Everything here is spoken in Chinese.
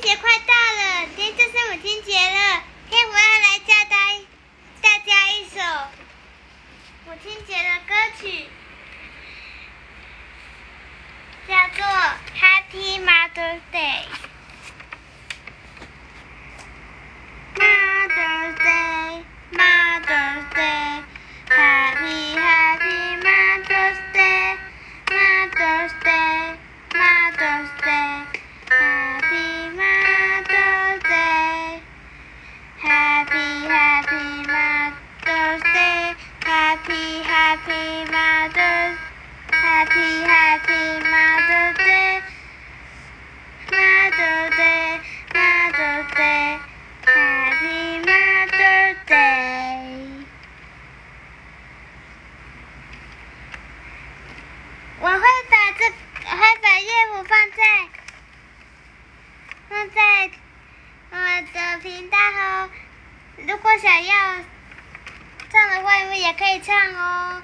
节快到了今天就是母亲节了今天我要来教大大家一首母亲节的歌曲。Happy Happy Mother Day Mother Day Mother Day, Happy Mother Day。我会把这我会把乐谱放在放在我的频道哦。如果想要唱的话，你们也可以唱哦。